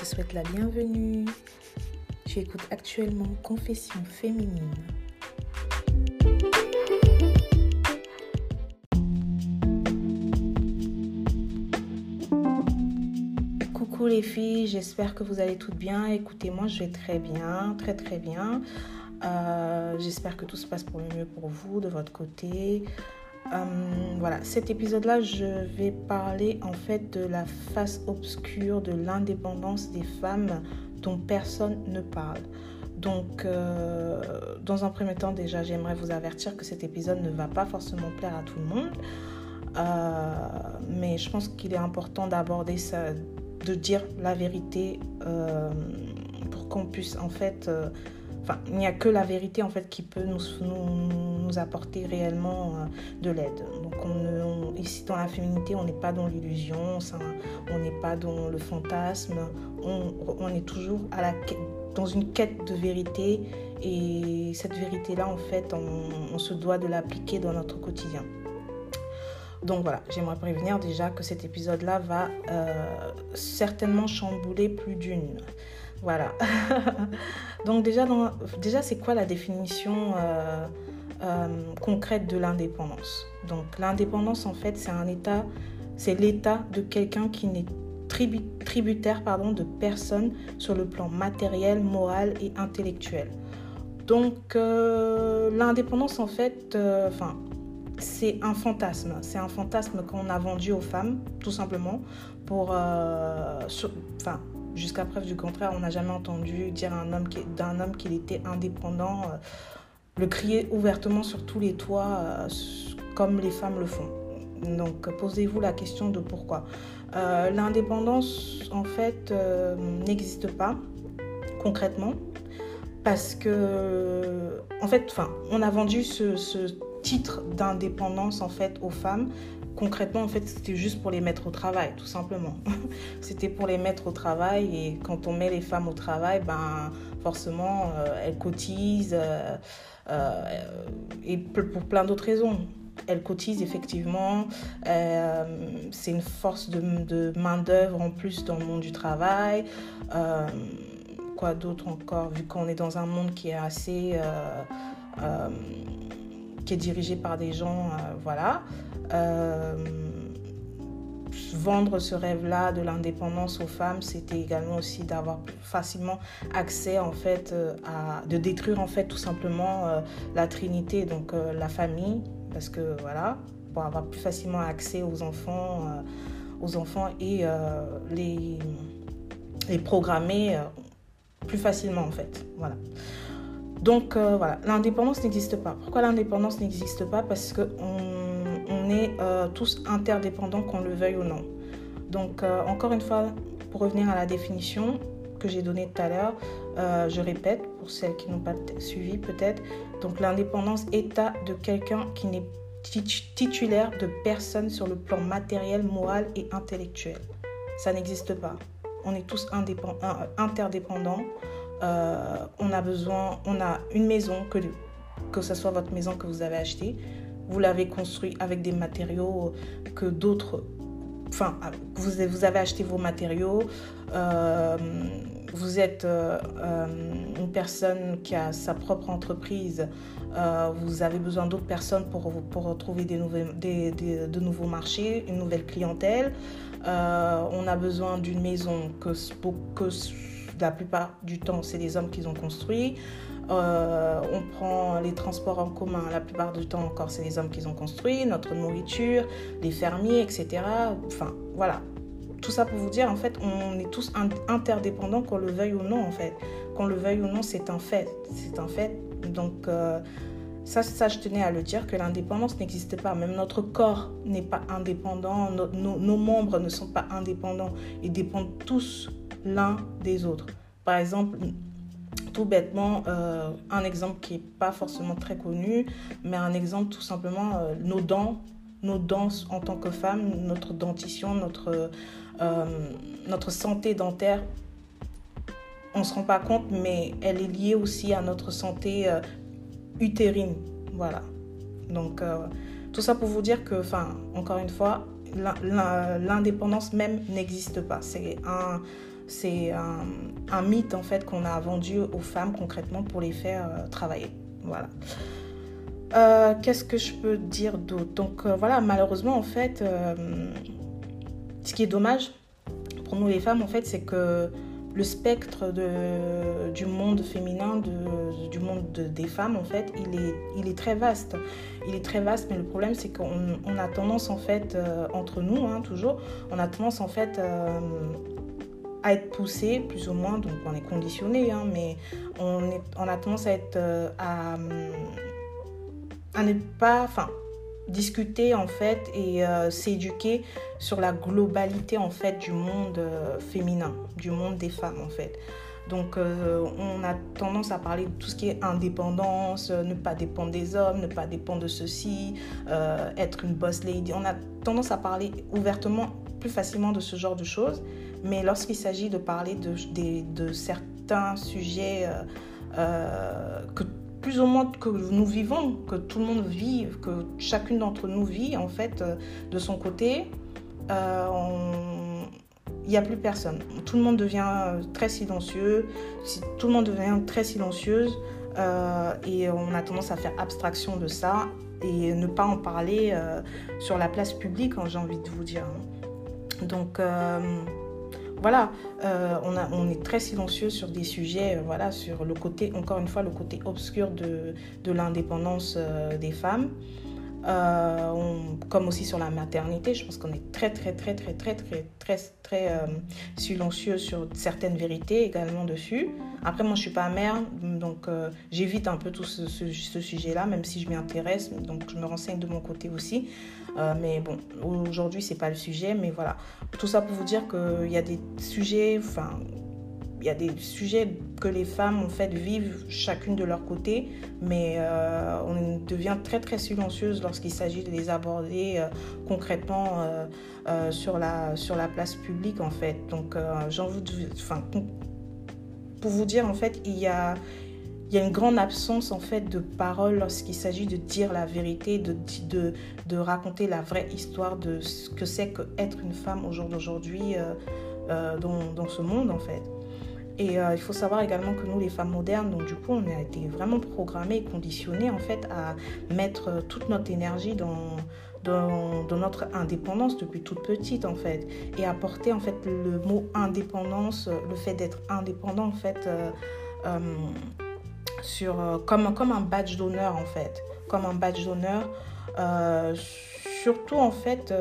te souhaite la bienvenue. Tu écoutes actuellement Confession féminine. Coucou les filles, j'espère que vous allez toutes bien. Écoutez, moi je vais très bien, très très bien. Euh, j'espère que tout se passe pour le mieux pour vous de votre côté. Euh, voilà, cet épisode-là, je vais parler en fait de la face obscure de l'indépendance des femmes dont personne ne parle. Donc, euh, dans un premier temps, déjà, j'aimerais vous avertir que cet épisode ne va pas forcément plaire à tout le monde. Euh, mais je pense qu'il est important d'aborder ça, de dire la vérité pour qu'on puisse en fait Il n'y a que la vérité en fait qui peut nous, apporter réellement euh, de l'aide. Donc on, ici dans la féminité, on n'est pas dans l'illusion, on n'est pas dans le fantasme, on, est toujours dans une quête de vérité et cette vérité-là en fait on, se doit de l'appliquer dans notre quotidien. Donc voilà, j'aimerais prévenir déjà que cet épisode-là va euh, certainement chambouler plus d'une. Voilà. Donc déjà, déjà c'est quoi la définition euh, euh, concrète de l'indépendance? Donc l'indépendance, en fait, c'est un état, c'est l'état de quelqu'un qui n'est tributaire pardon, de personne sur le plan matériel, moral et intellectuel. Donc euh, l'indépendance, en fait, enfin c'est un fantasme. C'est un fantasme qu'on a vendu aux femmes, tout simplement, pour, enfin, Jusqu'à preuve du contraire, on n'a jamais entendu dire d'un homme qu'il était indépendant, euh, le crier ouvertement sur tous les toits, euh, comme les femmes le font. Donc posez-vous la question de pourquoi. Euh, l'indépendance, en fait, n'existe pas concrètement parce que, en fait, on a vendu ce, ce titre d'indépendance en fait aux femmes concrètement, en fait, c'était juste pour les mettre au travail, tout simplement. c'était pour les mettre au travail et quand on met les femmes au travail, ben, forcément, euh, elles cotisent euh, euh, et pour plein d'autres raisons. Elles cotisent effectivement, c'est une force de, main-d'œuvre en plus dans le monde du travail. quoi d'autre encore, vu qu'on est dans un monde qui est assez qui est dirigé par des gens, voilà. Euh, vendre ce rêve-là de l'indépendance aux femmes, c'était également aussi d'avoir facilement accès en fait euh, à de détruire en fait tout simplement euh, la trinité donc la famille parce que voilà pour avoir plus facilement accès aux enfants aux enfants et les les programmer plus facilement en fait voilà donc voilà l'indépendance n'existe pas pourquoi l'indépendance n'existe pas? Parce que on euh, tous interdépendants, qu'on le veuille ou non. Donc, euh, encore une fois, pour revenir à la définition que j'ai donnée tout à l'heure, euh, je répète pour celles qui n'ont pas suivi peut-être. Donc, l'indépendance, état de quelqu'un qui n'est titulaire de personne sur le plan matériel, moral et intellectuel. Ça n'existe pas. On est tous interdépendants. On a besoin, on a une maison, que, que ce soit votre maison que vous avez achetée, vous l'avez construit avec des matériaux que d'autres... Enfin, vous, vous avez acheté vos matériaux, euh, vous êtes euh, euh, une personne qui a sa propre entreprise, vous avez besoin d'autres personnes pour, pour trouver de nouveaux marchés, une nouvelle clientèle. on a besoin d'une maison que, que la plupart du temps, c'est les hommes qui ont construit. Euh, on prend les transports en commun, la plupart du temps encore, c'est les hommes qui ont construit, notre nourriture, les fermiers, etc. Enfin, voilà. Tout ça pour vous dire, en fait, on est tous interdépendants, qu'on le veuille ou non, en fait. Qu'on le veuille ou non, c'est un fait. C'est un fait. Donc, euh, ça, ça, je tenais à le dire, que l'indépendance n'existe pas. Même notre corps n'est pas indépendant, nos membres ne sont pas indépendants. Ils dépendent tous l'un des autres. Par exemple, tout bêtement, euh, un exemple qui n'est pas forcément très connu, mais un exemple tout simplement, euh, nos dents, nos dents en tant que femme, notre dentition, notre, euh, notre santé dentaire, on ne se rend pas compte, mais elle est liée aussi à notre santé utérine. Voilà. Donc, tout ça pour vous dire que, enfin, encore une fois, l'indépendance même n'existe pas. C'est un c'est un, mythe en fait qu'on a vendu aux femmes concrètement pour les faire travailler. Voilà. Qu'est-ce que je peux dire d'autre? Donc voilà, malheureusement en fait, ce qui est dommage pour nous les femmes en fait, c'est que le spectre de, du monde féminin, de, du monde des femmes, en fait, il est, il est très vaste. Il est très vaste, mais le problème, c'est qu'on on a tendance, en fait, euh, entre nous, hein, toujours, on a tendance, en fait, euh, à être poussé, plus ou moins, donc on est conditionné, hein, mais on, est, on a tendance à être, euh, à ne pas, enfin, discuter en fait et euh, s'éduquer sur la globalité en fait du monde euh, féminin, du monde des femmes en fait. Donc euh, on a tendance à parler de tout ce qui est indépendance, ne pas dépendre des hommes, ne pas dépendre de ceci, être une boss lady. On a tendance à parler ouvertement plus facilement de ce genre de choses. Mais lorsqu'il s'agit de parler de, certains sujets que plus ou moins que nous vivons, que tout le monde vit, que chacune d'entre nous vit en fait euh, de son côté, euh, il n'y a plus personne. Tout le monde devient euh, très silencieux, tout le monde devient très silencieuse et on a tendance à faire abstraction de ça et ne pas en parler sur la place publique, hein, j'ai envie de vous dire. Donc voilà, euh, on, est très silencieux sur des sujets, euh, voilà, sur le côté, encore une fois, le côté obscur de, l'indépendance euh, des femmes. Comme aussi sur la maternité, je pense qu'on est très, très, très, très, très, très, très, très silencieux sur certaines vérités également dessus. Après, moi, je suis pas mère, donc j'évite un peu tout ce, sujet-là, même si je m'y intéresse, donc je me renseigne de mon côté aussi. Euh, mais bon, aujourd'hui, c'est pas le sujet. Mais voilà. Tout ça pour vous dire qu'il y a des sujets, il y a des sujets que les femmes, en fait, vivent chacune de leur côté. Mais euh, on devient très, très silencieuse lorsqu'il s'agit de les aborder euh, concrètement sur, la, sur la place publique, en fait. Donc, j'en vous. Enfin, pour vous dire, en fait, il y a il y a une grande absence en fait de parole lorsqu'il s'agit de dire la vérité, de, de, raconter la vraie histoire de ce que c'est qu'être une femme au jour d'aujourd'hui euh, euh, dans, dans, ce monde en fait. Et euh, il faut savoir également que nous, les femmes modernes, donc du coup, on a été vraiment programmées, conditionnées en fait à mettre toute notre énergie dans, dans, notre indépendance depuis toute petite en fait et à porter en fait le mot indépendance, le fait d'être indépendant en fait sur, euh, comme, comme un badge d'honneur en fait. Comme un badge d'honneur. Euh, surtout en fait.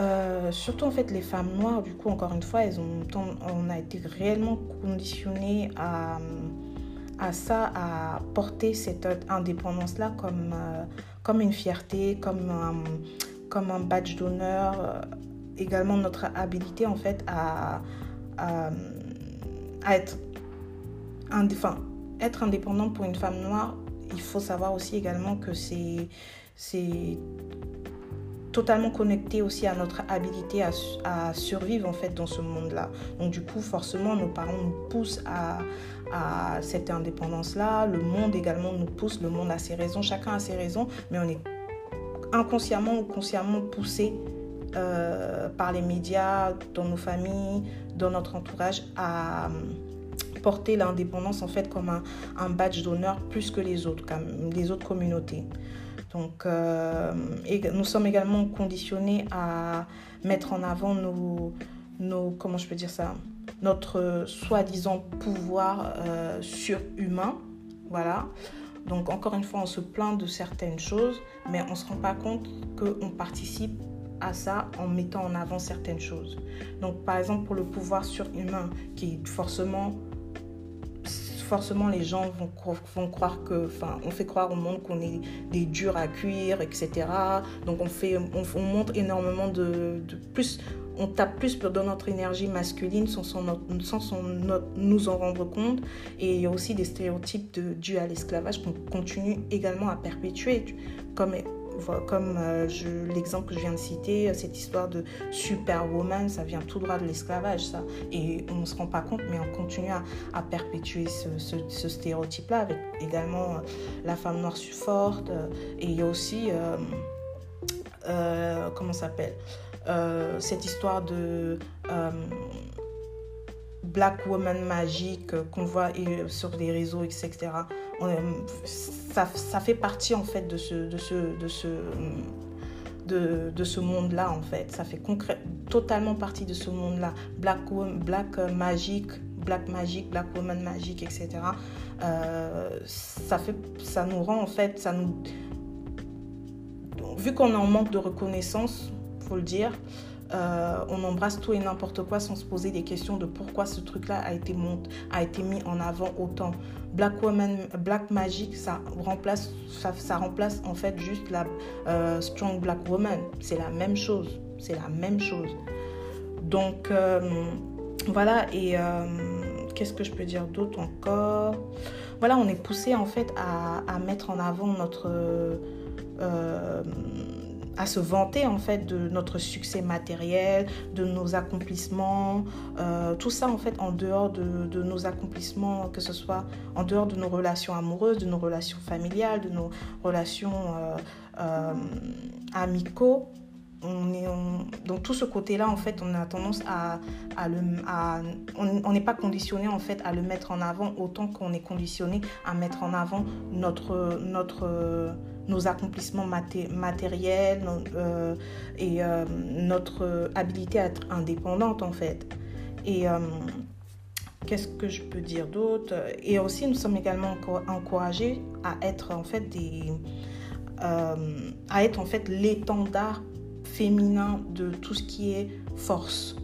Euh, surtout en fait les femmes noires, du coup encore une fois, elles ont, on a été réellement conditionnées à, ça, à porter cette indépendance-là comme, comme une fierté, comme un, comme un badge d'honneur, également notre habilité en fait à, être enfin, être indépendant pour une femme noire, il faut savoir aussi également que c'est totalement connecté aussi à notre habilité à, survivre en fait dans ce monde-là. Donc du coup, forcément, nos parents nous poussent à, cette indépendance-là. Le monde également nous pousse. Le monde a ses raisons. Chacun a ses raisons, mais on est inconsciemment ou consciemment poussé euh, par les médias, dans nos familles, dans notre entourage à porter l'indépendance en fait comme un, badge d'honneur plus que les autres, comme les autres communautés. Donc, euh, nous sommes également conditionnés à mettre en avant nos, nos comment je peux dire ça, notre soi-disant pouvoir euh, surhumain, voilà. Donc encore une fois, on se plaint de certaines choses, mais on ne se rend pas compte qu'on participe à ça en mettant en avant certaines choses. Donc par exemple pour le pouvoir surhumain, qui est forcément forcément les gens vont, croire que, enfin, on fait croire au monde qu'on est des durs à cuire, etc. Donc on fait, on, montre énormément de, plus, on tape plus dans notre énergie masculine sans, sans, nous en rendre compte. Et il y a aussi des stéréotypes de, dus à l'esclavage qu'on continue également à perpétuer, comme comme euh, l'exemple que je viens de citer, euh, cette histoire de superwoman, ça vient tout droit de l'esclavage, ça. Et on ne se rend pas compte, mais on continue à, perpétuer ce, stéréotype-là, avec également euh, la femme noire forte. et il y a aussi, comment ça s'appelle cette histoire de Black Woman magique qu'on voit sur les réseaux, etc. ça, fait partie en fait de ce, de ce, de ce, de, de ce monde-là en fait. Ça fait concret, totalement partie de ce monde-là. Black, Black magique, Black magique, Black Woman magique, etc. Euh, ça nous rend en fait, ça nous... vu qu'on est en manque de reconnaissance, faut le dire, euh, on embrasse tout et n'importe quoi sans se poser des questions de pourquoi ce truc-là a été, mis en avant autant. Black Woman, Black Magic, ça remplace, ça, remplace en fait juste la euh, Strong Black Woman. C'est la même chose. C'est la même chose. Donc euh, voilà, et qu'est-ce que je peux dire d'autre encore? Voilà, on est poussé en fait à mettre en avant notre à se vanter en fait de notre succès matériel, de nos accomplissements, euh, tout ça en fait en dehors de, nos accomplissements, que ce soit en dehors de nos relations amoureuses, de nos relations familiales, de nos relations euh, euh, amicaux. On donc tout ce côté-là, en fait, on a tendance à, à le, à, on n'est pas conditionné en fait à le mettre en avant autant qu'on est conditionné à mettre en avant notre notre nos accomplissements matériels euh, et euh, notre habilité à être indépendante en fait. Et euh, qu'est-ce que je peux dire d'autre? Et aussi, nous sommes également encouragés à être en fait des, à être en fait l'étendard féminin de tout ce qui est force.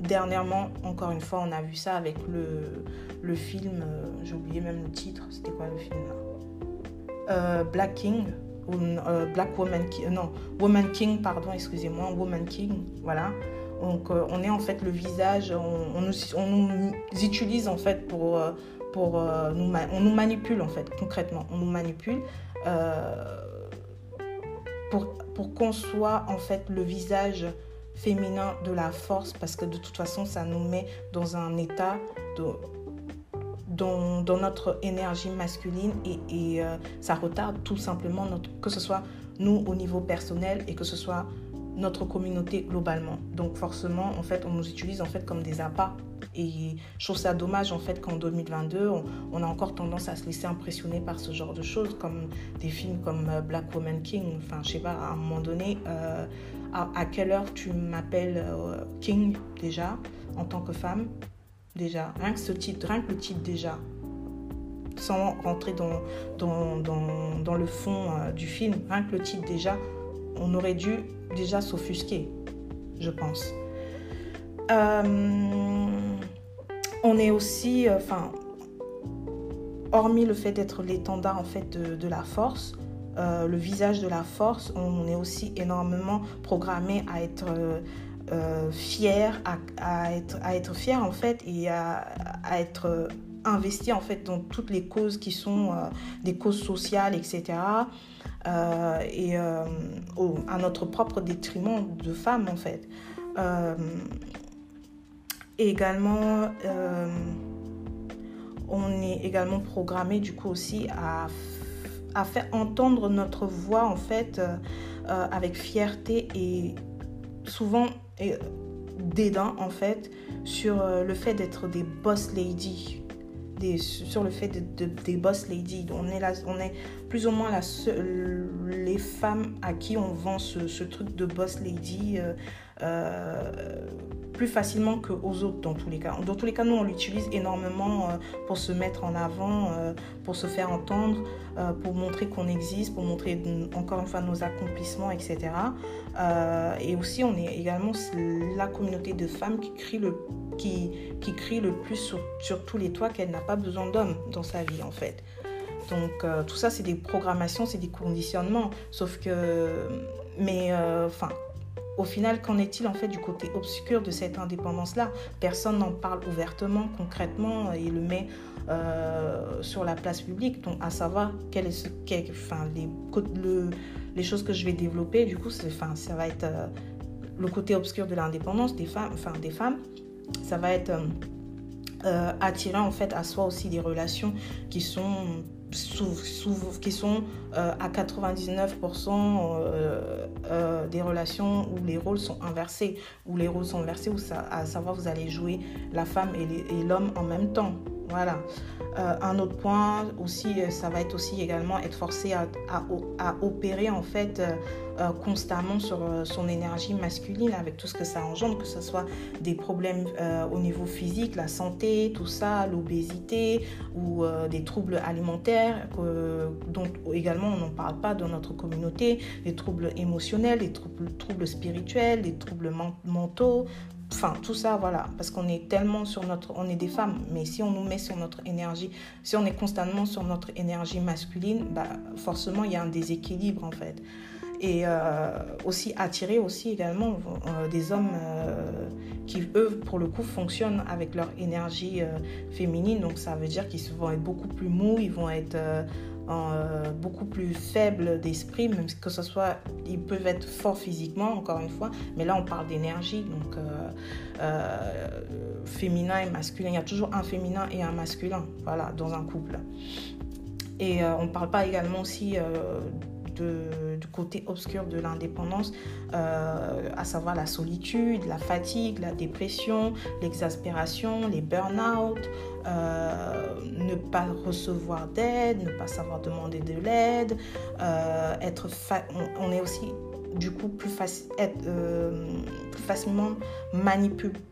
Dernièrement, encore une fois, on a vu ça avec le, le film, j'ai oublié même le titre, c'était quoi le film là? Euh, Black King, ou euh, Black Woman King, non, Woman King, pardon, excusez-moi, Woman King, voilà. Donc euh, on est en fait le visage, on, nous, on utilise en fait pour, on nous manipule en fait, concrètement, on nous manipule pour qu'on soit en fait le visage féminin de la force parce que de toute façon ça nous met dans un état de dans, notre énergie masculine et, euh, ça retarde tout simplement que ce soit nous au niveau personnel et que ce soit notre communauté globalement. Donc forcément, en fait, on nous utilise en fait comme des appâts. Et je trouve ça dommage en fait qu'en 2022, on, a encore tendance à se laisser impressionner par ce genre de choses, comme des films comme euh, Black Woman King. Enfin, je sais pas, à un moment donné, euh, à, quelle heure tu m'appelles King déjà en tant que femme? Déjà. Rien que ce titre, rien que le titre déjà. Sans rentrer dans, dans, dans, le fond euh, du film, rien que le titre déjà, on aurait dû déjà s'offusquer, je pense. Euh, on est aussi, euh, enfin, hormis le fait d'être l'étendard en fait de, de la force, le visage de la force, on est aussi énormément programmé à être euh, à, être, à être fier en fait et à, être investi en fait dans toutes les causes qui sont euh, des causes sociales, etc. Euh, et à notre propre détriment de femmes en fait. également, on est également programmé du coup aussi à, à faire entendre notre voix en fait avec fierté et souvent et dédain en fait sur euh, le fait d'être des boss ladies. Sur le fait de, des boss ladies. On est on est plus ou moins la les femmes à qui on vend ce, truc de boss lady euh, plus facilement qu'aux autres dans tous les cas. Dans tous les cas, nous, on l'utilise énormément euh, pour se mettre en avant, euh, pour se faire entendre, pour montrer qu'on existe, pour montrer encore une fois nos accomplissements, etc. et aussi, on est également la communauté de femmes qui crie le, qui, qui crie le plus sur tous les toits qu'elle n'a pas besoin d'hommes dans sa vie, en fait. Donc, tout ça, c'est des programmations, c'est des conditionnements. Sauf que, mais, enfin, au final, qu'en est-il en fait du côté obscur de cette indépendance-là? Personne n'en parle ouvertement, concrètement, et le met euh, sur la place publique. Donc, à savoir quel enfin, les, le, les choses que je vais développer, du coup, enfin, ça va être euh, le côté obscur de l'indépendance des femmes, enfin des femmes. Ça va être euh, attirer en fait à soi aussi des relations qui sont à 99% des relations où les rôles sont inversés, où les rôles sont inversés, où ça, à savoir vous allez jouer la femme et l'homme en même temps. Voilà. Euh, un autre point aussi, euh, ça va être aussi également être forcé à, opérer en fait euh, constamment sur son énergie masculine avec tout ce que ça engendre, que ce soit des problèmes au niveau physique, la santé, tout ça, l'obésité ou des troubles alimentaires dont également on n'en parle pas dans notre communauté, les troubles émotionnels, les troubles, troubles spirituels, les troubles mentaux, Enfin, tout ça, voilà, parce qu'on est tellement sur notre... On est des femmes, mais si on nous met sur notre énergie, si on est constamment sur notre énergie masculine, bah, forcément, il y a un déséquilibre, en fait. Et euh, aussi attirer aussi également euh, des hommes euh, qui, eux, pour le coup, fonctionnent avec leur énergie féminine. Donc, ça veut dire qu'ils vont être beaucoup plus mous, ils vont être euh, beaucoup plus faibles d'esprit, même que ce soit, ils peuvent être forts physiquement, encore une fois, mais là on parle d'énergie, donc euh, euh, féminin et masculin. Il y a toujours un féminin et un masculin, voilà, dans un couple. Et on ne parle pas également aussi du côté obscur de l'indépendance, à savoir la solitude, la fatigue, la dépression, l'exaspération, les burn-out, euh, ne pas recevoir d'aide, ne pas savoir demander de l'aide, euh, être on, est aussi du coup plus, euh, facilement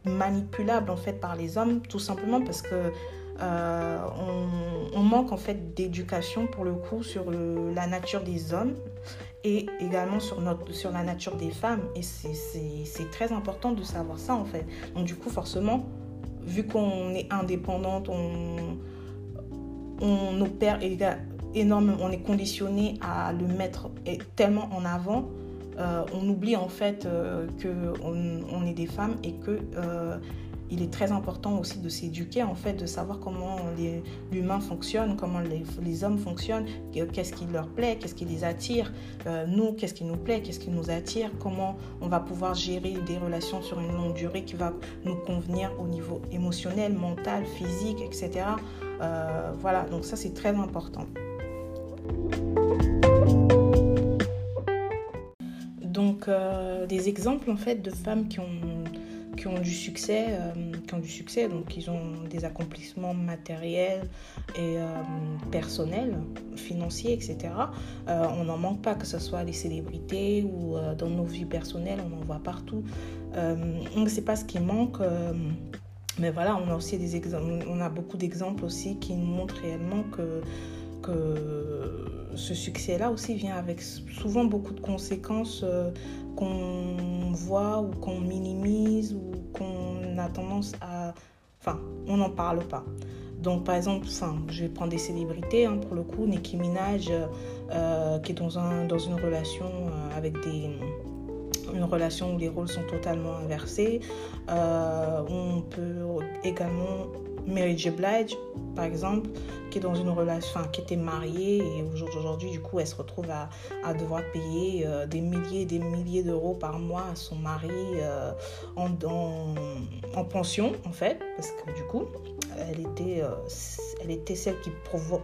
manipulable en fait par les hommes, tout simplement parce que on, manque en fait d'éducation pour le coup sur la nature des hommes et également sur, notre, sur la nature des femmes. Et c'est très important de savoir ça en fait. Donc du coup forcément, vu qu'on est indépendante, on, on opère énormément, on est conditionné à le mettre tellement en avant, euh, on oublie en fait euh, qu'on on est des femmes et que euh, il est très important aussi de s'éduquer, en fait, de savoir comment l'humain fonctionne, comment les, hommes fonctionnent, qu'est-ce qui leur plaît, qu'est-ce qui les attire, euh, nous, qu'est-ce qui nous plaît, qu'est-ce qui nous attire, comment on va pouvoir gérer des relations sur une longue durée qui va nous convenir au niveau émotionnel, mental, physique, etc. Euh, voilà, donc ça c'est très important. Donc euh, des exemples en fait de femmes qui ont qui ont du succès, euh, qui ont du succès, donc ils ont des accomplissements matériels et euh, personnels, financiers, etc. Euh, on n'en manque pas, que ce soit les célébrités ou dans nos vies personnelles, on en voit partout. on ne sait pas ce qui manque. mais voilà, on a aussi des exemples, on a beaucoup d'exemples aussi qui nous montrent réellement que que ce succès-là aussi vient avec souvent beaucoup de conséquences qu'on voit ou qu'on minimise ou qu'on a tendance à... Enfin, on n'en parle pas. Donc, par exemple, enfin, je vais prendre des célébrités, hein, pour le coup, Nicki Minaj, euh, qui est dans, un, dans une relation euh, avec des une relation où les rôles sont totalement inversés. Euh, on peut également Mary J. Blige, par exemple, qui est dans une relation, qui était mariée et aujourd'hui, du coup, elle se retrouve à, à devoir payer euh, des milliers et des milliers d'euros par mois à son mari euh, en, en, pension, en fait, parce que du coup, elle était, euh, elle était celle qui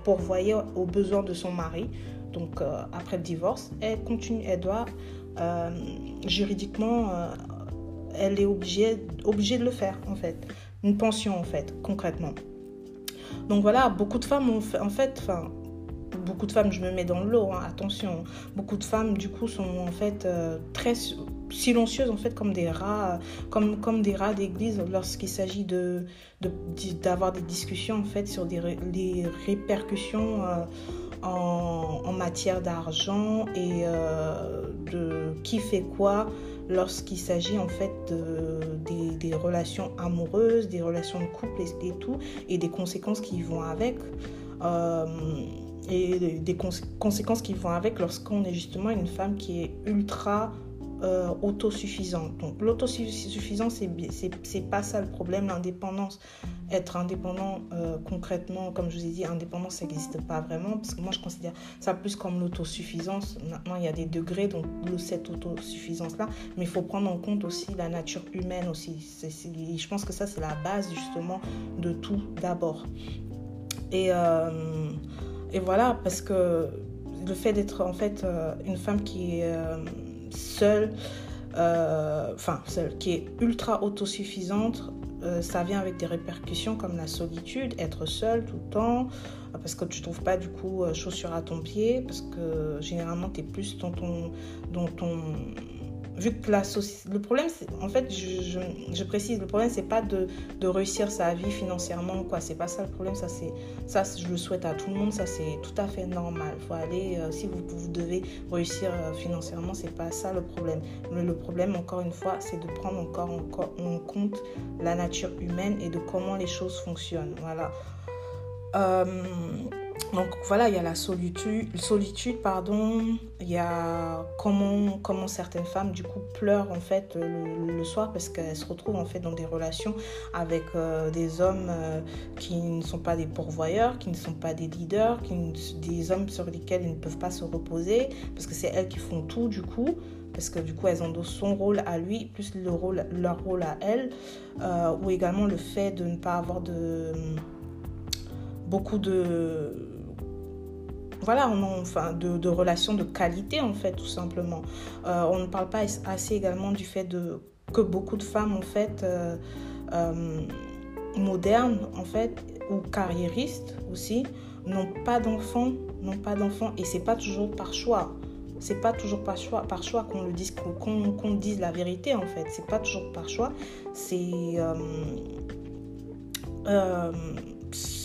pourvoyait aux besoins de son mari. Donc, après le divorce, elle continue, elle doit juridiquement, elle est obligée, obligée de le faire, en fait une pension en fait, concrètement. Donc voilà, beaucoup de femmes ont fait, en fait, enfin, beaucoup de femmes, je me mets dans le lot, hein, attention, beaucoup de femmes du coup sont en fait euh, très silencieuses en fait comme des rats, comme, comme des rats d'église lorsqu'il s'agit de, d'avoir des discussions en fait sur des, les répercussions euh, en, matière d'argent et euh, de qui fait quoi lorsqu'il s'agit en fait de, des, relations amoureuses, des relations de couple et, tout, et des conséquences qui vont avec. Euh, et des conséquences qui vont avec lorsqu'on est justement une femme qui est ultra euh, autosuffisante. Donc l'autosuffisance, c'est pas ça le problème, l'indépendance. Être indépendant euh, concrètement, comme je vous ai dit, indépendance, ça n'existe pas vraiment, parce que moi je considère ça plus comme l'autosuffisance. Maintenant, il y a des degrés donc, cette autosuffisance-là, mais il faut prendre en compte aussi la nature humaine aussi. je pense que ça, c'est la base justement de tout d'abord. Et... Euh, et voilà, parce que le fait d'être en fait une femme qui est seule, enfin seule, qui est ultra autosuffisante, ça vient avec des répercussions comme la solitude, être seule tout le temps, parce que tu trouves pas du coup chaussures à ton pied, parce que généralement tu es plus dans ton, dans ton vu que la le problème, en fait, je, je, précise, le problème, c'est pas de, de, réussir sa vie financièrement, quoi. C'est pas ça le problème, ça, c'est, ça, je le souhaite à tout le monde, ça, c'est tout à fait normal. Faut aller, euh, si vous, vous, devez réussir euh, financièrement, c'est pas ça le problème. Le, le problème, encore une fois, c'est de prendre encore, encore en compte la nature humaine et de comment les choses fonctionnent. Voilà. Euh, donc voilà, il y a la solitude, solitude pardon, il y a comment, comment certaines femmes du coup pleurent en fait le, soir parce qu'elles se retrouvent en fait dans des relations avec euh, des hommes euh, qui ne sont pas des pourvoyeurs, qui ne sont pas des leaders, qui des hommes sur lesquels ils ne peuvent pas se reposer parce que c'est elles qui font tout du coup parce que du coup elles endossent son rôle à lui plus le rôle, leur rôle à elles euh, ou également le fait de ne pas avoir de beaucoup de voilà, on enfin, de, relations de qualité, en fait, tout simplement. Euh, on ne parle pas assez également du fait de, que beaucoup de femmes, en fait, euh, euh, modernes, en fait, ou carriéristes aussi, n'ont pas d'enfants, n'ont pas d'enfants, et c'est pas toujours par choix. C'est pas toujours par choix, par choix qu'on le dise, qu'on dise la vérité, en fait. C'est pas toujours par choix. C'est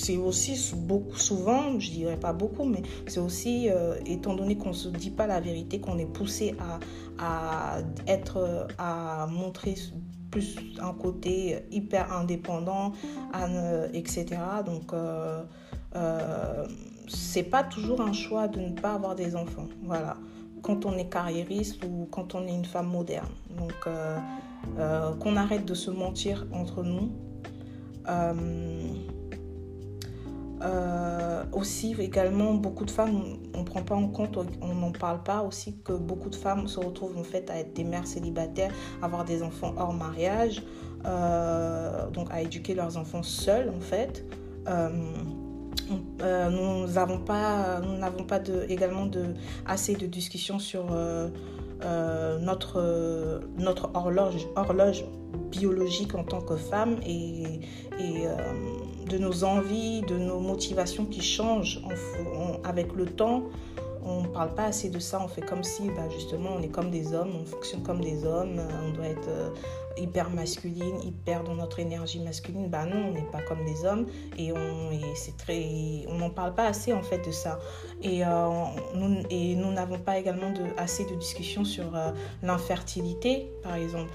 c'est aussi beaucoup, souvent, je dirais pas beaucoup, mais c'est aussi, euh, étant donné qu'on ne se dit pas la vérité, qu'on est poussé à, à, être, à montrer plus un côté hyper indépendant, etc. Donc, euh, euh, c'est pas toujours un choix de ne pas avoir des enfants. Voilà. Quand on est carriériste ou quand on est une femme moderne. Donc, euh, qu'on arrête de se mentir entre nous. Aussi, également, beaucoup de femmes, on ne prend pas en compte, on n'en parle pas aussi, que beaucoup de femmes se retrouvent en fait à être des mères célibataires, avoir des enfants hors mariage, euh, donc à éduquer leurs enfants seuls en fait. Euh, nous n'avons pas, nous n'avons pas de, également de, assez de discussions sur notre, notre horloge, horloge biologique en tant que femme et, et de nos envies, de nos motivations qui changent avec le temps. On ne parle pas assez de ça, on fait comme si bah, justement on est comme des hommes, on fonctionne comme des hommes, on doit être euh, hyper masculine, hyper dans notre énergie masculine. Bah non, on n'est pas comme des hommes et on n'en parle pas assez en fait de ça. Et euh, nous nous n'avons pas également de, assez de discussions sur euh, l'infertilité par exemple.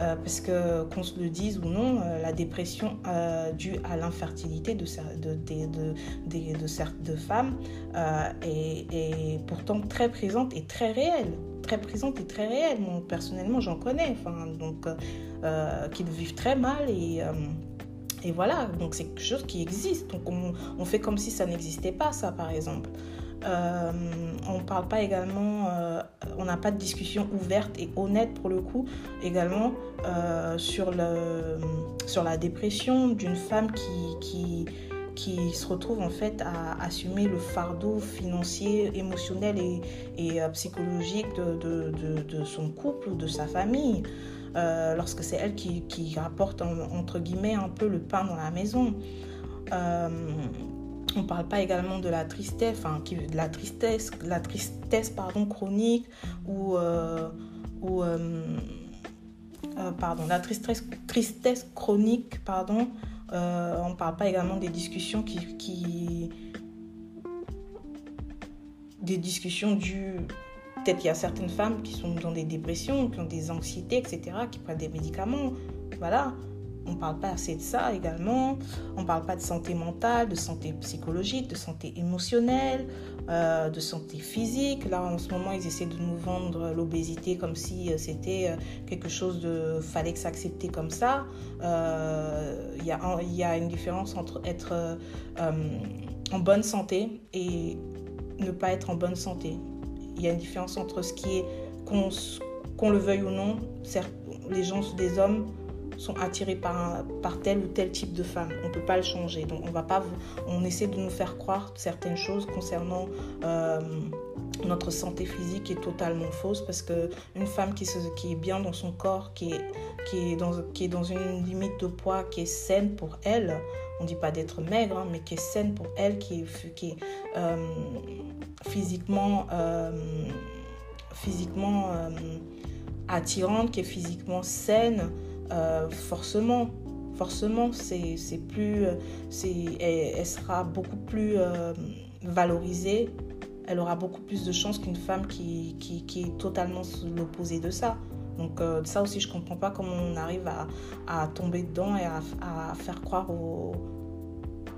Euh, parce que qu'on se le dise ou non, euh, la dépression euh, due à l'infertilité de, de, de, de, de, femmes est, pourtant très présente et très réelle. Très présente et très réelle. Moi, personnellement, j'en connais, donc, qui le vivent très mal et. et voilà, donc c'est quelque chose qui existe. Donc on, on fait comme si ça n'existait pas, ça par exemple. Euh, on parle pas également, euh, on n'a pas de discussion ouverte et honnête pour le coup, également euh, sur, le, sur la dépression d'une femme qui, qui, qui, se retrouve en fait à assumer le fardeau financier, émotionnel et, et psychologique de, de, de, son couple ou de sa famille. lorsque c'est elle qui, qui rapporte entre guillemets un peu le pain dans la maison. On ne parle pas également de la tristesse, enfin, de la tristesse, chronique ou, euh, euh, euh, la tristesse, chronique, pardon. on ne parle pas également des discussions qui, qui des discussions dues peut-être qu'il y a certaines femmes qui sont dans des dépressions, qui ont des anxiétés, etc., qui prennent des médicaments. Voilà. On ne parle pas assez de ça également. On ne parle pas de santé mentale, de santé psychologique, de santé émotionnelle, euh, de santé physique. Là, en ce moment, ils essaient de nous vendre l'obésité comme si euh, c'était euh, quelque chose de... fallait que s'accepter comme ça. Il y, a, une différence entre être en bonne santé et ne pas être en bonne santé. Il y a une différence entre ce qui est, qu'on le veuille ou non, les gens, des hommes, sont attirés par, par tel ou tel type de femme. On ne peut pas le changer. Donc on va pas, on essaie de nous faire croire certaines choses concernant euh, notre santé physique est totalement fausse parce que une femme qui, se, qui est bien dans son corps, qui est, qui, est dans, qui est dans une limite de poids qui est saine pour elle, on ne dit pas d'être maigre, hein, mais qui est saine pour elle, qui est, qui est euh, physiquement, euh, physiquement attirante, qui est physiquement saine, forcément, forcément, c'est plus, elle, elle, sera beaucoup plus valorisée. Elle aura beaucoup plus de chances qu'une femme qui, qui, est totalement l'opposé de ça. Donc ça aussi, je comprends pas comment on arrive à, à tomber dedans et à, à faire croire aux,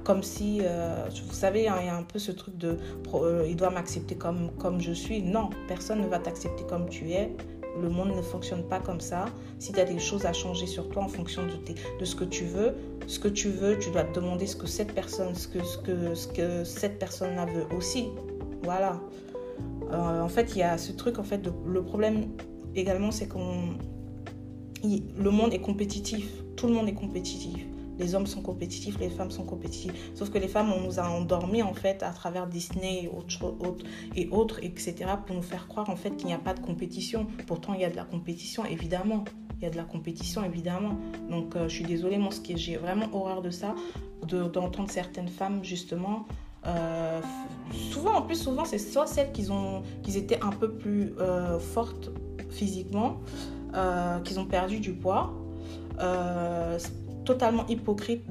comme si, euh, vous savez, hein, il y a un peu ce truc de, euh, il doit m'accepter comme, comme je suis. Non, personne ne va t'accepter comme tu es. Le monde ne fonctionne pas comme ça. Si tu as des choses à changer sur toi en fonction de, de ce que tu veux, ce que tu veux, tu dois te demander ce que cette personne, ce que, ce que, ce que cette personne-là veut aussi. Voilà. Euh, en fait, il y a ce truc, en fait, le problème également, c'est qu'on... Le monde est compétitif. Tout le monde est compétitif les hommes sont compétitifs, les femmes sont compétitives. Sauf que les femmes, on nous a endormis en fait à travers Disney et autres, et autres etc. pour nous faire croire en fait qu'il n'y a pas de compétition. Pourtant, il y a de la compétition, évidemment. Il y a de la compétition, évidemment. Donc, euh, je suis désolée, moi, j'ai vraiment horreur de ça, d'entendre certaines femmes, justement, euh, souvent, en plus, souvent, c'est soit celles qui, ont, qui étaient un peu plus euh, fortes physiquement, qui ont perdu du poids totalement hypocrite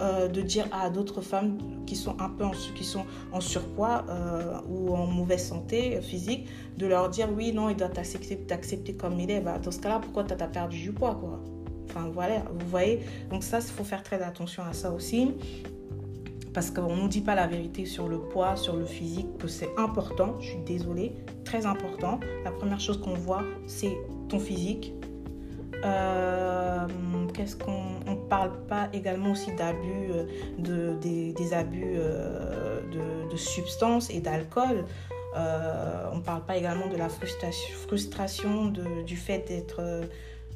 euh, de dire à d'autres femmes qui sont un peu en, qui sont en surpoids euh, ou en mauvaise santé physique, de leur dire oui, non, il doit t'accepter comme il est. Bah, dans ce cas-là, pourquoi tu as perdu du poids quoi? Enfin voilà, vous voyez? Donc ça, il faut faire très attention à ça aussi. Parce qu'on ne dit pas la vérité sur le poids, sur le physique, que c'est important, je suis désolée, très important. La première chose qu'on voit, c'est ton physique, euh, qu'est-ce qu'on ne parle pas également aussi d'abus, euh, de, des, abus euh, de, substances et d'alcool. on ne parle pas également de la frustration, du fait d'être,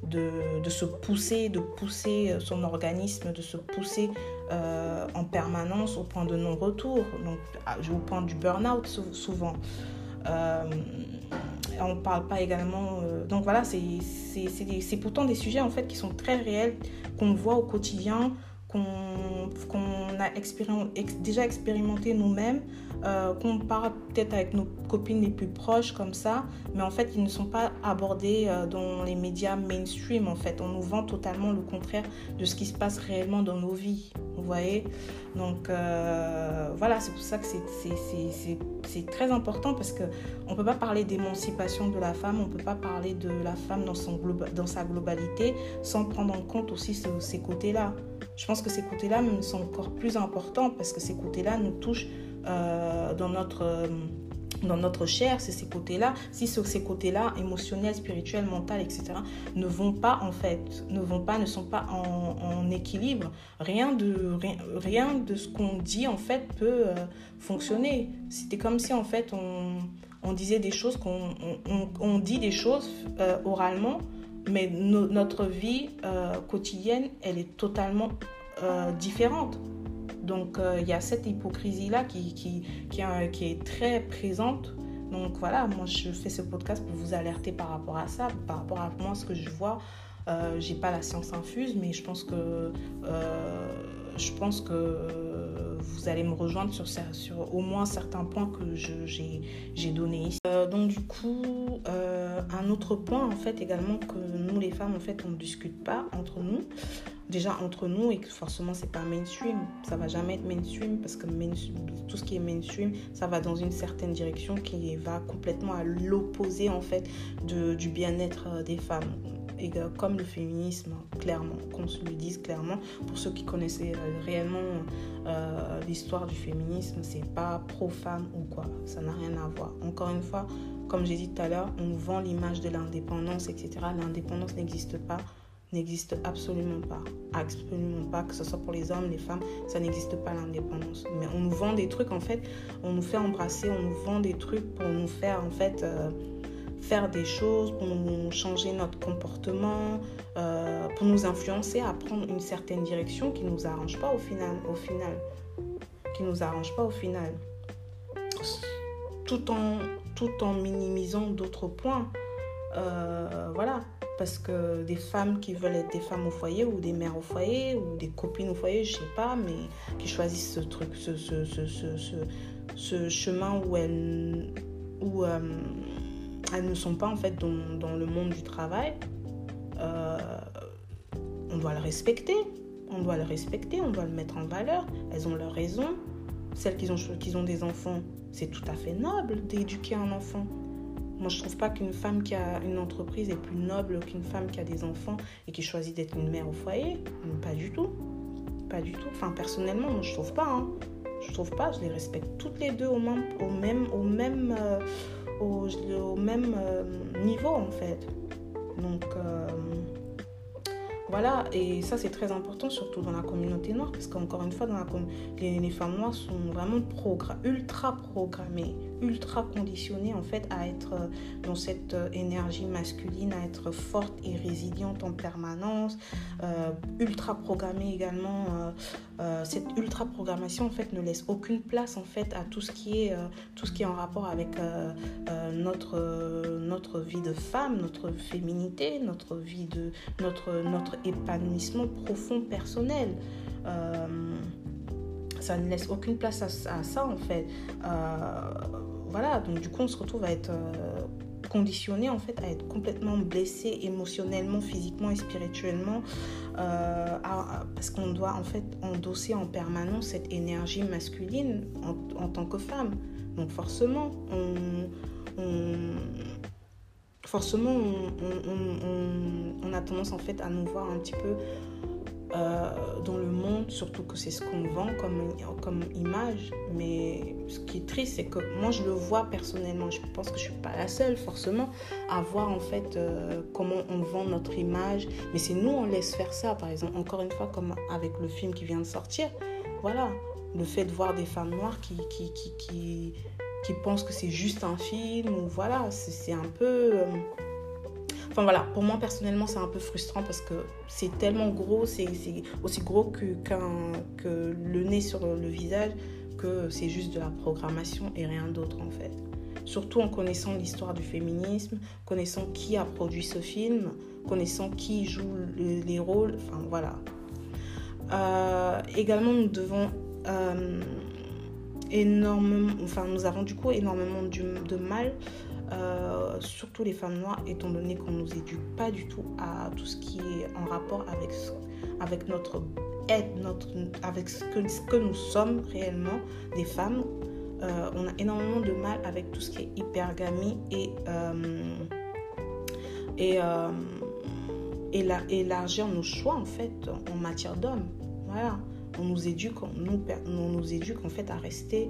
de, de, se pousser, de pousser son organisme, de se pousser en permanence au point de non-retour, donc au point du burn-out souvent. Euh, on ne parle pas également. Euh, donc voilà, c'est pourtant des sujets en fait qui sont très réels, qu'on voit au quotidien, qu'on a déjà expérimenté nous-mêmes, euh, qu'on parle peut-être avec nos copines les plus proches comme ça, mais en fait ils ne sont pas abordés euh, dans les médias mainstream en fait. On nous vend totalement le contraire de ce qui se passe réellement dans nos vies, vous voyez? Donc euh, voilà, c'est pour ça que c'est très important parce qu'on ne peut pas parler d'émancipation de la femme, on ne peut pas parler de la femme dans, son dans sa globalité sans prendre en compte aussi ces côtés-là. Je pense que ces côtés-là sont encore plus importants parce que ces côtés-là nous touchent euh, dans notre euh, dans notre chair, c'est ces côtés-là. Si ces côtés-là, émotionnels, spirituels, mentaux, etc., ne vont pas en fait, ne vont pas, ne sont pas en, équilibre, rien de rien, rien de ce qu'on dit en fait peut euh, fonctionner. C'était comme si en fait on, on disait des choses, qu'on on, dit des choses oralement, mais notre vie quotidienne, elle est totalement différente. Donc euh, il y a cette hypocrisie-là qui, qui, qui, est très présente. Donc voilà, moi je fais ce podcast pour vous alerter par rapport à ça, par rapport à moi, ce que je vois. J'ai pas la science infuse, mais je pense que, je pense que vous allez me rejoindre sur au moins certains points que j'ai donnés ici. donc du coup, un autre point en fait également que nous les femmes en fait on ne discute pas entre nous déjà entre nous et que forcément c'est pas mainstream. Ça va jamais être mainstream parce que tout ce qui est mainstream ça va dans une certaine direction qui va complètement à l'opposé en fait de, du bien-être euh, des femmes. Et comme le féminisme clairement qu'on se le dise clairement pour ceux qui connaissaient euh, réellement euh, l'histoire du féminisme c'est pas pro-femme ou quoi. Ça n'a rien à voir. Encore une fois comme j'ai dit tout à l'heure, on vend l'image de l'indépendance, etc. L'indépendance n'existe pas, n'existe absolument pas. Absolument pas, que ce soit pour les hommes, les femmes, ça n'existe pas l'indépendance. Mais on nous vend des trucs, en fait, on nous fait embrasser, on nous vend des trucs pour nous faire, en fait, euh, faire des choses, pour nous changer notre comportement, euh, pour nous influencer à prendre une certaine direction qui ne nous arrange pas au final, au final. Qui nous arrange pas au final. Tout en, tout en minimisant d'autres points. Euh, voilà. Parce que des femmes qui veulent être des femmes au foyer ou des mères au foyer ou des copines au foyer, je sais pas, mais qui choisissent ce truc, ce, ce, ce, ce, chemin où elles, où, euh, elles ne sont pas en fait dans, dans le monde du travail, euh, on doit le respecter. On doit le respecter, on doit le mettre en valeur. Elles ont leur raison. Celles qui ont, qui ont des enfants, c'est tout à fait noble d'éduquer un enfant. Moi, je trouve pas qu'une femme qui a une entreprise est plus noble qu'une femme qui a des enfants et qui choisit d'être une mère au foyer. Pas du tout. Pas du tout. Enfin, personnellement, moi, je trouve pas. Hein. Je trouve pas. Je les respecte toutes les deux au même, au même, au même, euh, euh, niveau, en fait. Donc, euh, voilà, et ça c'est très important, surtout dans la communauté noire, parce qu'encore une fois, dans la les, femmes noires sont vraiment ultra programmées, ultra conditionnées en fait à être euh, dans cette euh, énergie masculine, à être forte et résiliente en permanence, euh, ultra programmée également. cette ultra programmation en fait ne laisse aucune place en fait à tout ce qui est, en rapport avec notre, vie de femme, notre féminité, notre vie de notre, épanouissement profond personnel. Ça ne laisse aucune place à, ça en fait. Voilà, donc du coup on se retrouve à être euh, conditionné en fait à être complètement blessé émotionnellement, physiquement et spirituellement parce qu'on doit en fait endosser en permanence cette énergie masculine en, tant que femme. Donc forcément, on, forcément, on, a tendance en fait à nous voir un petit peu euh, dans le monde, surtout que c'est ce qu'on vend comme, comme image. Mais ce qui est triste, c'est que moi, je le vois personnellement. Je pense que je ne suis pas la seule, forcément, à voir en fait euh, comment on vend notre image. Mais c'est nous, on laisse faire ça, par exemple. Encore une fois, comme avec le film qui vient de sortir. Voilà, le fait de voir des femmes noires qui, qui, qui, qui qui pensent que c'est juste un film ou voilà, c'est un peu... Euh, enfin voilà, pour moi personnellement c'est un peu frustrant parce que c'est tellement gros, c'est aussi gros que, le nez sur le visage que c'est juste de la programmation et rien d'autre en fait. Surtout en connaissant l'histoire du féminisme, connaissant qui a produit ce film, connaissant qui joue les rôles, enfin voilà. Euh, également nous devons... Euh, énormément, enfin nous avons du coup énormément de mal, euh, surtout les femmes noires, étant donné qu'on nous éduque pas du tout à tout ce qui est en rapport avec, avec notre aide, notre, avec ce que, nous sommes réellement, des femmes. Euh, on a énormément de mal avec tout ce qui est hypergamie et, euh, et, et la, élargir nos choix en fait en matière d'hommes. Voilà on nous éduque, on nous, on nous éduque en fait à rester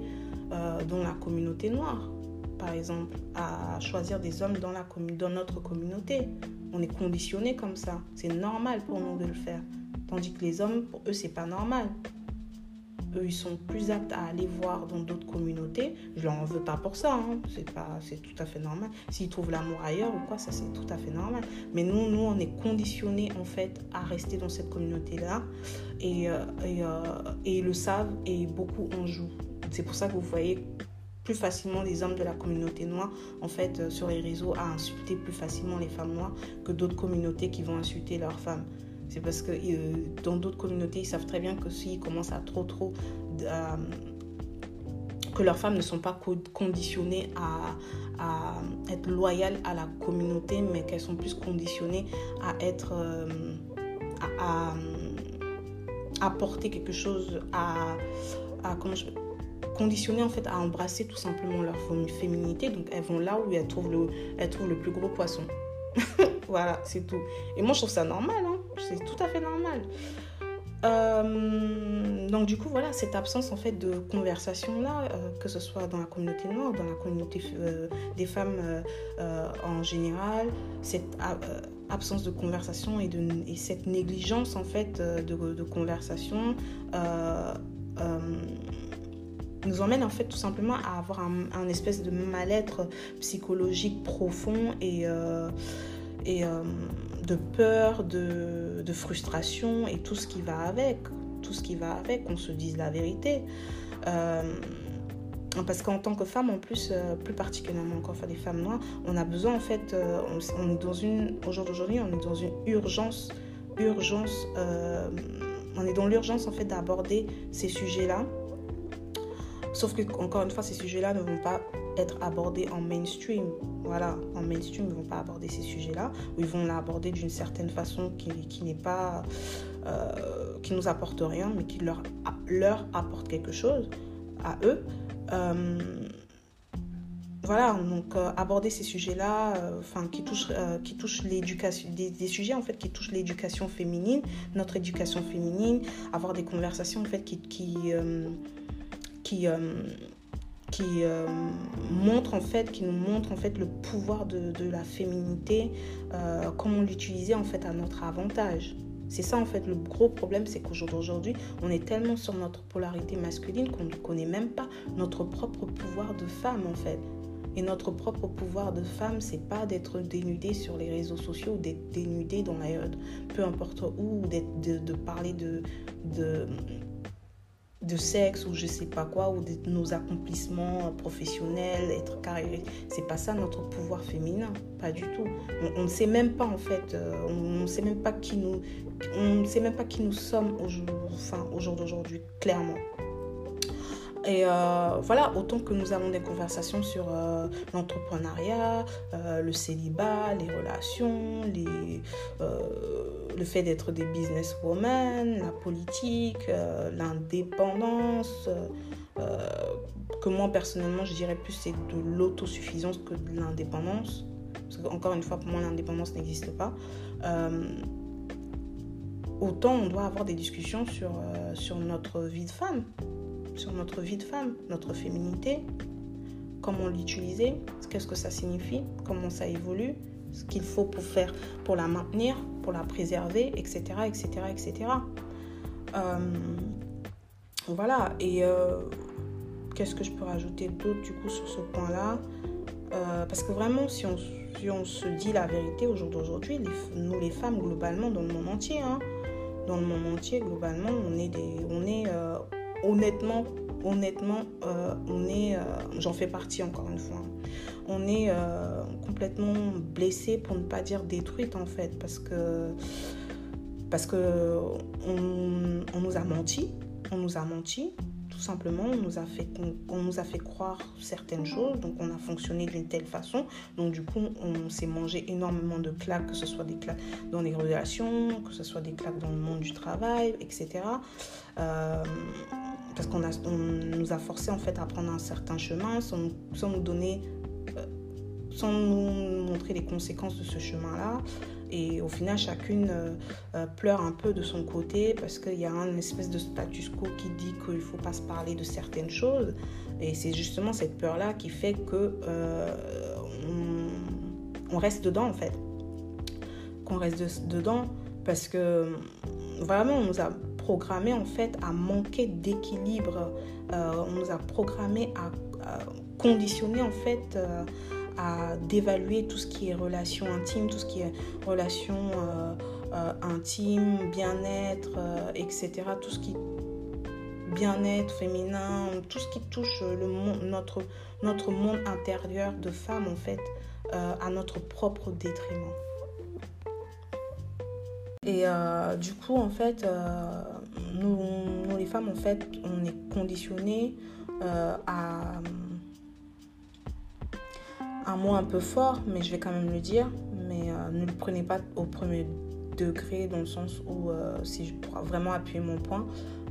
dans la communauté noire, par exemple, à choisir des hommes dans, la, dans notre communauté. On est conditionné comme ça. C'est normal pour nous de le faire. Tandis que les hommes, pour eux, c'est pas normal eux, ils sont plus aptes à aller voir dans d'autres communautés. Je leur en veux pas pour ça, hein. c'est pas, c'est tout à fait normal. S'ils trouvent l'amour ailleurs ou quoi, ça c'est tout à fait normal. Mais nous, nous, on est conditionnés en fait à rester dans cette communauté-là et, euh, et, euh, et, ils le savent et beaucoup en jouent. C'est pour ça que vous voyez plus facilement les hommes de la communauté noire en fait euh, sur les réseaux à insulter plus facilement les femmes noires que d'autres communautés qui vont insulter leurs femmes. C'est parce que euh, dans d'autres communautés, ils savent très bien que s'ils commencent à trop, trop. Que leurs femmes ne sont pas conditionnées à, être loyales à la communauté, mais qu'elles sont plus conditionnées à être. Euh, à, apporter quelque chose, à. comment je, conditionnées en fait à embrasser tout simplement leur féminité. Donc elles vont là où elles trouvent le, elles trouvent le plus gros poisson. voilà, c'est tout. Et moi je trouve ça normal. Hein c'est tout à fait normal. Euh, donc du coup voilà cette absence en fait de conversation là euh, que ce soit dans la communauté noire dans la communauté euh, des femmes en général cette absence de conversation et, de, et cette négligence en fait de, de conversation nous emmène en fait tout simplement à avoir un, espèce de mal-être psychologique profond et, et de peur, de, frustration et tout ce qui va avec. Tout ce qui va avec, qu'on se dise la vérité. Parce qu'en tant que femme, en plus, euh, plus particulièrement encore des femmes noires, on a besoin en fait, euh, on, est dans une, aujourd'hui, on est dans une urgence, urgence, euh, on est dans l'urgence en fait d'aborder ces sujets-là. Sauf que encore une fois, ces sujets-là ne vont pas être abordés en mainstream. Voilà, en mainstream, ils ne vont pas aborder ces sujets-là, ou ils vont l'aborder d'une certaine façon qui, n'est pas, qui nous apporte rien, mais qui leur, leur apporte quelque chose à eux. Euh, voilà, donc euh, aborder ces sujets-là, euh, enfin qui touchent, touchent l'éducation, des, sujets en fait qui touchent l'éducation féminine, notre éducation féminine, avoir des conversations en fait qui qui, qui montrent en fait, qui nous montrent en fait le pouvoir de, la féminité, comment l'utiliser en fait à notre avantage. C'est ça en fait le gros problème, c'est qu'aujourd'hui, on est tellement sur notre polarité masculine qu'on ne connaît même pas notre propre pouvoir de femme en fait. Et notre propre pouvoir de femme, c'est pas d'être dénudée sur les réseaux sociaux ou d'être dénudée dans la peu importe où, ou de, parler de de sexe ou je sais pas quoi ou de nos accomplissements professionnels être carré c'est pas ça notre pouvoir féminin pas du tout. On ne sait même pas en fait euh, on ne sait même pas qui nous on sait même pas qui nous sommes au jour d'aujourd'hui clairement et euh, voilà, autant que nous avons des conversations sur euh, l'entrepreneuriat, euh, le célibat, les relations, le fait d'être des businesswomen, la politique, l'indépendance, que moi personnellement je dirais plus c'est de l'autosuffisance que de l'indépendance. Parce qu'encore une fois, pour moi l'indépendance n'existe pas. autant on doit avoir des discussions sur, sur notre vie de femme sur notre vie de femme, notre féminité, comment l'utiliser, qu'est-ce que ça signifie, comment ça évolue, ce qu'il faut pour faire, pour la maintenir, pour la préserver, etc., etc., etc. voilà. Et euh, qu'est-ce que je peux rajouter d'autre du coup sur ce point-là? Euh, Parce que vraiment, si on, on, se dit la vérité au jour d'aujourd'hui, nous les femmes globalement dans le monde entier, hein, dans le monde entier globalement, on est des, on est euh, honnêtement, honnêtement, euh, on est, euh, j'en fais partie encore une fois, on est euh, complètement blessé pour ne pas dire détruite en fait, parce que parce que on, nous a menti, on nous a menti, tout simplement, on nous a fait, on, nous a fait croire certaines choses, donc on a fonctionné d'une telle façon, donc du coup on s'est mangé énormément de claques, que ce soit des claques dans les relations, que ce soit des claques dans le monde du travail, etc parce qu'on nous a forcé en fait à prendre un certain chemin sans, nous donner, euh, sans nous montrer les conséquences de ce chemin-là. Et au final, chacune euh, euh, pleure un peu de son côté parce qu'il y a une espèce de status quo qui dit qu'il ne faut pas se parler de certaines choses. Et c'est justement cette peur-là qui fait que on, reste dedans en fait. Qu'on reste dedans parce que vraiment on nous a programmé en fait à manquer d'équilibre. Euh, on nous a programmé à, conditionner en fait euh, d'évaluer tout ce qui est relation intime, tout ce qui est relation euh, intime, bien-être, etc. Tout ce qui bien-être féminin, tout ce qui touche le monde, notre, notre monde intérieur de femme en fait à notre propre détriment. Et euh, du coup, en fait, euh, nous, les femmes, en fait, on est conditionnées euh, à un mot un peu fort, mais je vais quand même le dire. Mais ne le prenez pas au premier degré, dans le sens où, si je pourrais vraiment appuyer mon point,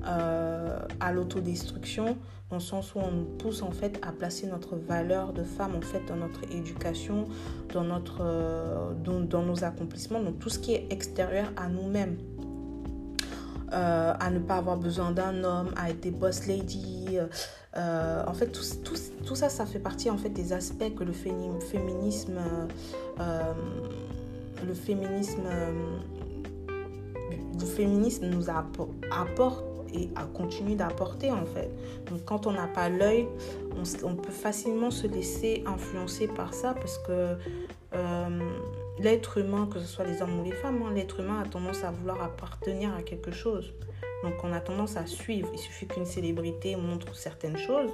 à l'autodestruction dans le sens où on nous pousse en fait à placer notre valeur de femme en fait dans notre éducation, dans, notre, euh, dans, nos accomplissements, donc tout ce qui est extérieur à nous-mêmes. Euh, à ne pas avoir besoin d'un homme, à être boss lady. Euh, en fait, tout, tout, tout, ça, ça fait partie en fait des aspects que le féminisme, le féminisme, le féminisme nous apporte et continue d'apporter en fait. Donc quand on n'a pas l'œil, on, peut facilement se laisser influencer par ça parce que euh, l'être humain, que ce soit les hommes ou les femmes, hein, l'être humain a tendance à vouloir appartenir à quelque chose. Donc on a tendance à suivre. Il suffit qu'une célébrité montre certaines choses.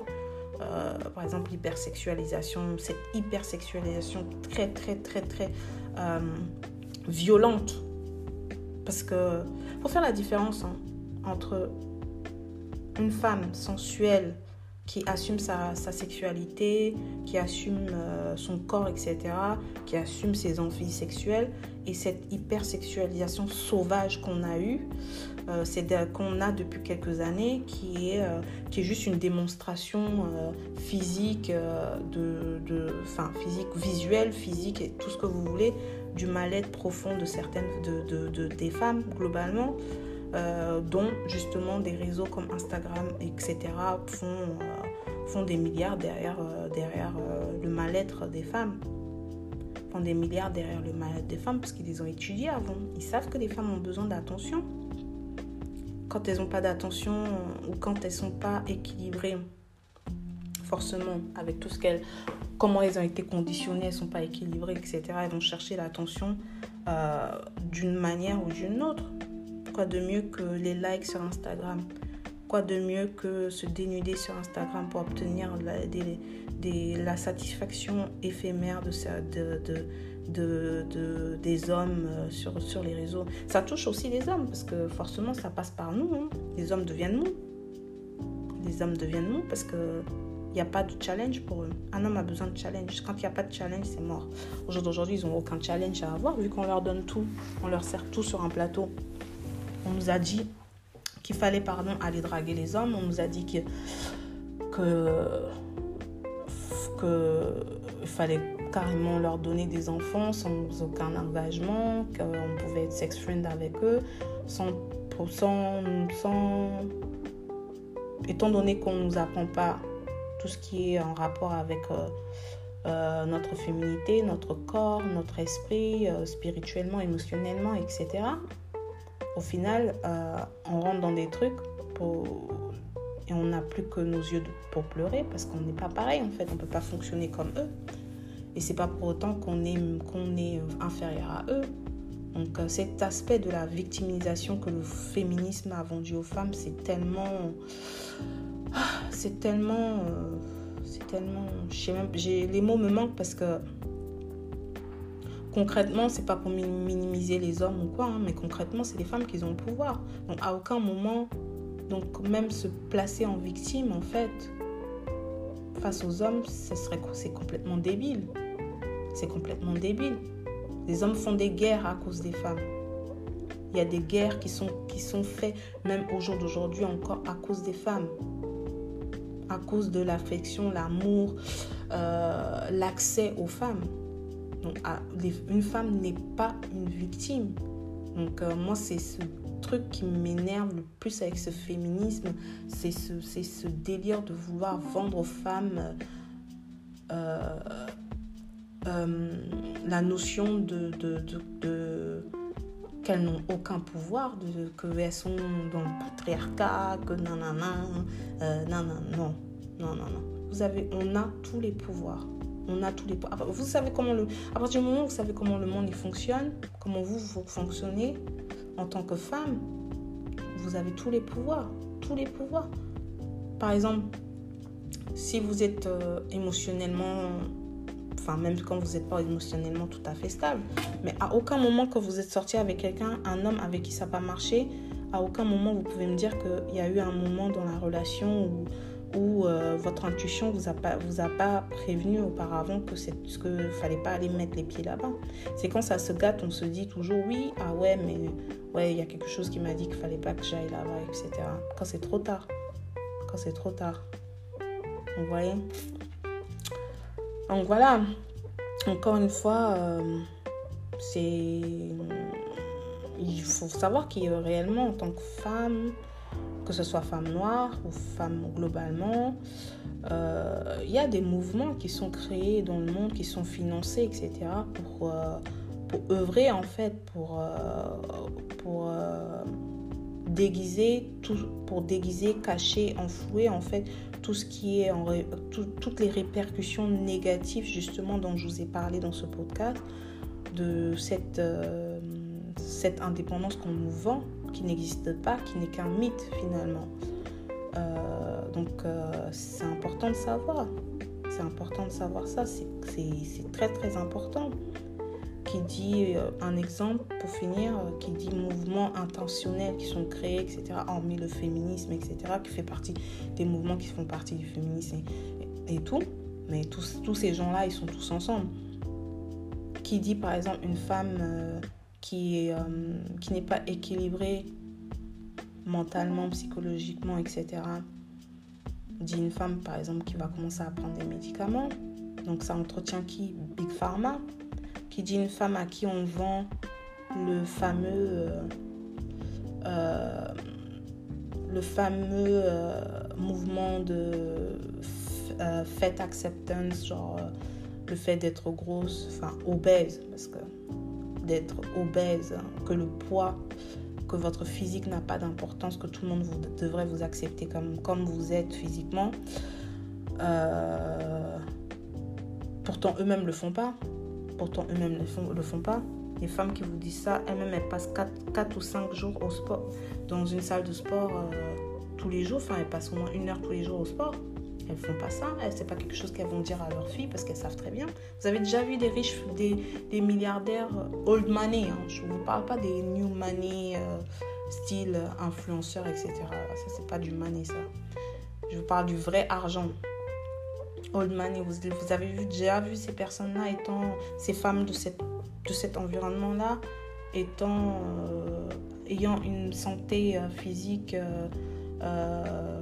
Euh, par exemple, l'hypersexualisation, cette hypersexualisation très, très, très, très euh, violente. Parce que, faut faire la différence hein, entre une femme sensuelle qui assume sa, sexualité, qui assume euh, son corps, etc., qui assume ses envies sexuelles, et cette hypersexualisation sauvage qu'on a eue, euh, qu'on a depuis quelques années, qui est, euh, qui est juste une démonstration physique, de, de, enfin, physique, visuelle, physique, et tout ce que vous voulez, du mal-être profond de certaines, de, de, des femmes globalement. Euh, dont justement des réseaux comme Instagram, etc., font, euh, font des milliards derrière, euh, derrière le mal-être des femmes. Font des milliards derrière le mal-être des femmes parce qu'ils les ont étudiés avant. Ils savent que les femmes ont besoin d'attention. Quand elles n'ont pas d'attention ou quand elles ne sont pas équilibrées, forcément, avec tout ce qu'elles. comment elles ont été conditionnées, elles ne sont pas équilibrées, etc., elles vont chercher l'attention d'une manière ou d'une autre. Quoi de mieux que les likes sur Instagram? Quoi de mieux que se dénuder sur Instagram pour obtenir la, satisfaction éphémère de, de, de, des hommes euh, sur, sur les réseaux Ça touche aussi les hommes parce que forcément ça passe par nous. Hein. Les hommes deviennent mous. Les hommes deviennent mous parce que n'y a pas de challenge pour eux. Un homme a besoin de challenge. Quand il n'y a pas de challenge, c'est mort. Aujourd'hui, ils n'ont aucun challenge à avoir vu qu'on leur donne tout. On leur sert tout sur un plateau on nous a dit qu'il fallait pardon, aller draguer les hommes. On nous a dit que, que, fallait carrément leur donner des enfants sans aucun engagement, qu'on pouvait être sex friend avec eux, sans, sans, sans étant donné qu'on ne nous apprend pas tout ce qui est en rapport avec euh, euh, notre féminité, notre corps, notre esprit, euh, spirituellement, émotionnellement, etc au final, euh, on rentre dans des trucs et on n'a plus que nos yeux pour pleurer parce qu'on n'est pas pareil en fait, on ne peut pas fonctionner comme eux. Et c'est pas pour autant qu'on est, qu'on est inférieur à eux. Donc euh, cet aspect de la victimisation que le féminisme a vendu aux femmes, c'est tellement... C'est tellement... Euh, c'est tellement... les mots me manquent parce que concrètement, c'est pas pour minimiser les hommes ou quoi, hein, mais concrètement, c'est les femmes qui ont le pouvoir. Donc, à aucun moment, donc même se placer en victime, en fait, face aux hommes, ce serait c'est complètement débile. C'est complètement débile. Les hommes font des guerres à cause des femmes. Il y a des guerres qui sont, faites, même au jour d'aujourd'hui encore, à cause des femmes. À cause de l'affection, l'amour, euh, l'accès aux femmes une femme n'est pas une victime. Donc euh, moi, c'est ce truc qui m'énerve le plus avec ce féminisme, c'est ce, ce, délire de vouloir vendre aux femmes euh, euh, la notion de, de, qu'elles n'ont aucun pouvoir, qu'elles sont dans le patriarcat, que non, non, non, non, non, non, non. Vous avez, on a tous les pouvoirs on a tous les vous savez comment le à partir du moment où vous savez comment le monde il fonctionne comment vous vous fonctionnez en tant que femme vous avez tous les pouvoirs tous les pouvoirs. Par exemple si vous êtes euh, émotionnellement enfin même quand vous n'êtes pas émotionnellement tout à fait stable mais à aucun moment que vous êtes sorti avec quelqu'un un homme avec qui ça n'a pas marché à aucun moment vous pouvez me dire qu'il y a eu un moment dans la relation où où euh, votre intuition vous a pas vous a pas prévenu auparavant que c'est ce que fallait pas aller mettre les pieds là-bas. C'est quand ça se gâte, on se dit toujours oui, ah ouais, mais ouais, il y a quelque chose qui m'a dit qu'il fallait pas que j'aille là-bas, etc. Quand c'est trop tard, quand c'est trop tard. Vous voyez? Donc voilà. Encore une fois, euh, c'est il faut savoir qu'il réellement en tant que femme que ce soit femme noire ou femme globalement. Euh, il y a des mouvements qui sont créés dans le monde, qui sont financés, etc., pour, euh, pour œuvrer en fait, pour, euh, déguiser, tout, pour déguiser, cacher, enfouer en fait tout ce qui est toutes les répercussions négatives justement dont je vous ai parlé dans ce podcast de euh, cette indépendance qu'on nous vend, qui n'existe pas, qui n'est qu'un mythe finalement. Euh, donc euh, c'est important de savoir. C'est important de savoir ça. C'est très très important qui dit euh, un exemple pour finir, qui dit mouvements intentionnels qui sont créés, etc., hormis le féminisme, etc., qui fait partie des mouvements qui font partie du féminisme et, tout. Mais tous, tous ces gens-là, ils sont tous ensemble. Qui dit par exemple une femme euh, qui, qui n'est pas équilibrée mentalement, psychologiquement, etc. Dit une femme par exemple qui va commencer à prendre des médicaments. Donc ça entretient qui? Big Pharma qui dit une femme à qui on vend le fameux euh, euh, le fameux mouvement de fait acceptance genre le fait d'être grosse enfin obèse parce que d'être obèse hein, que le poids que votre physique n'a pas d'importance que tout le monde devrait vous accepter comme, vous êtes physiquement pourtant eux-mêmes le font pas pourtant eux-mêmes ne le, font pas. Les femmes qui vous disent ça, elles-mêmes, elles passent 4, ou 5 jours au sport, dans une salle de sport euh, tous les jours. Enfin, elles passent au moins une heure tous les jours au sport. Elles font pas ça. C'est pas quelque chose qu'elles vont dire à leurs filles parce qu'elles savent très bien. Vous avez déjà vu des riches, des, milliardaires old money. Hein. Je ne vous parle pas des new money, euh, style influenceurs, etc. Ça, c'est pas du money, ça. Je vous parle du vrai argent old money. Vous, avez déjà vu ces personnes-là étant, ces femmes de, cet environnement-là, étant, euh, ayant une santé euh, physique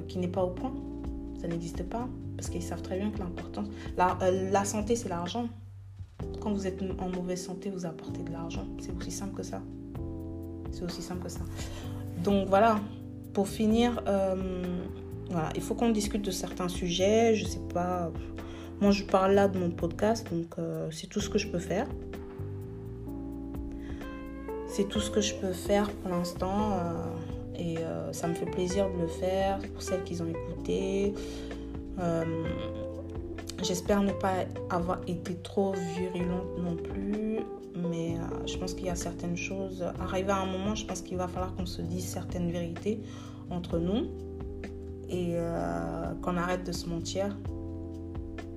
qui n'est pas au point. Ça n'existe pas. Parce qu'ils savent très bien que l'importance. La, la santé, c'est l'argent. Quand vous êtes en mauvaise santé, vous apportez de l'argent. C'est aussi simple que ça. C'est aussi simple que ça. Donc voilà. Pour finir, voilà, il faut qu'on discute de certains sujets. Je sais pas. Moi, je parle là de mon podcast, donc euh, c'est tout ce que je peux faire. C'est tout ce que je peux faire pour l'instant. Euh, et euh, ça me fait plaisir de le faire pour celles qui ont écouté. J'espère ne pas avoir été trop virulente non plus. Mais je pense qu'il y a certaines choses. Arrivé à un moment, je pense qu'il va falloir qu'on se dise certaines vérités entre nous et euh, qu'on arrête de se mentir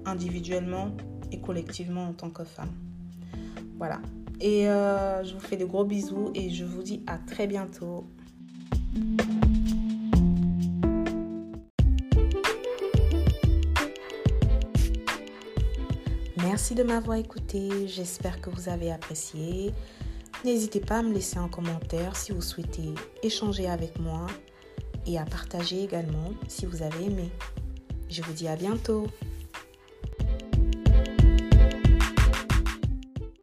individuellement et collectivement en tant que femme. Voilà. Et euh, je vous fais de gros bisous et je vous dis à très bientôt. Merci de m'avoir écouté. J'espère que vous avez apprécié. N'hésitez pas à me laisser un commentaire si vous souhaitez échanger avec moi et à partager également si vous avez aimé. Je vous dis à bientôt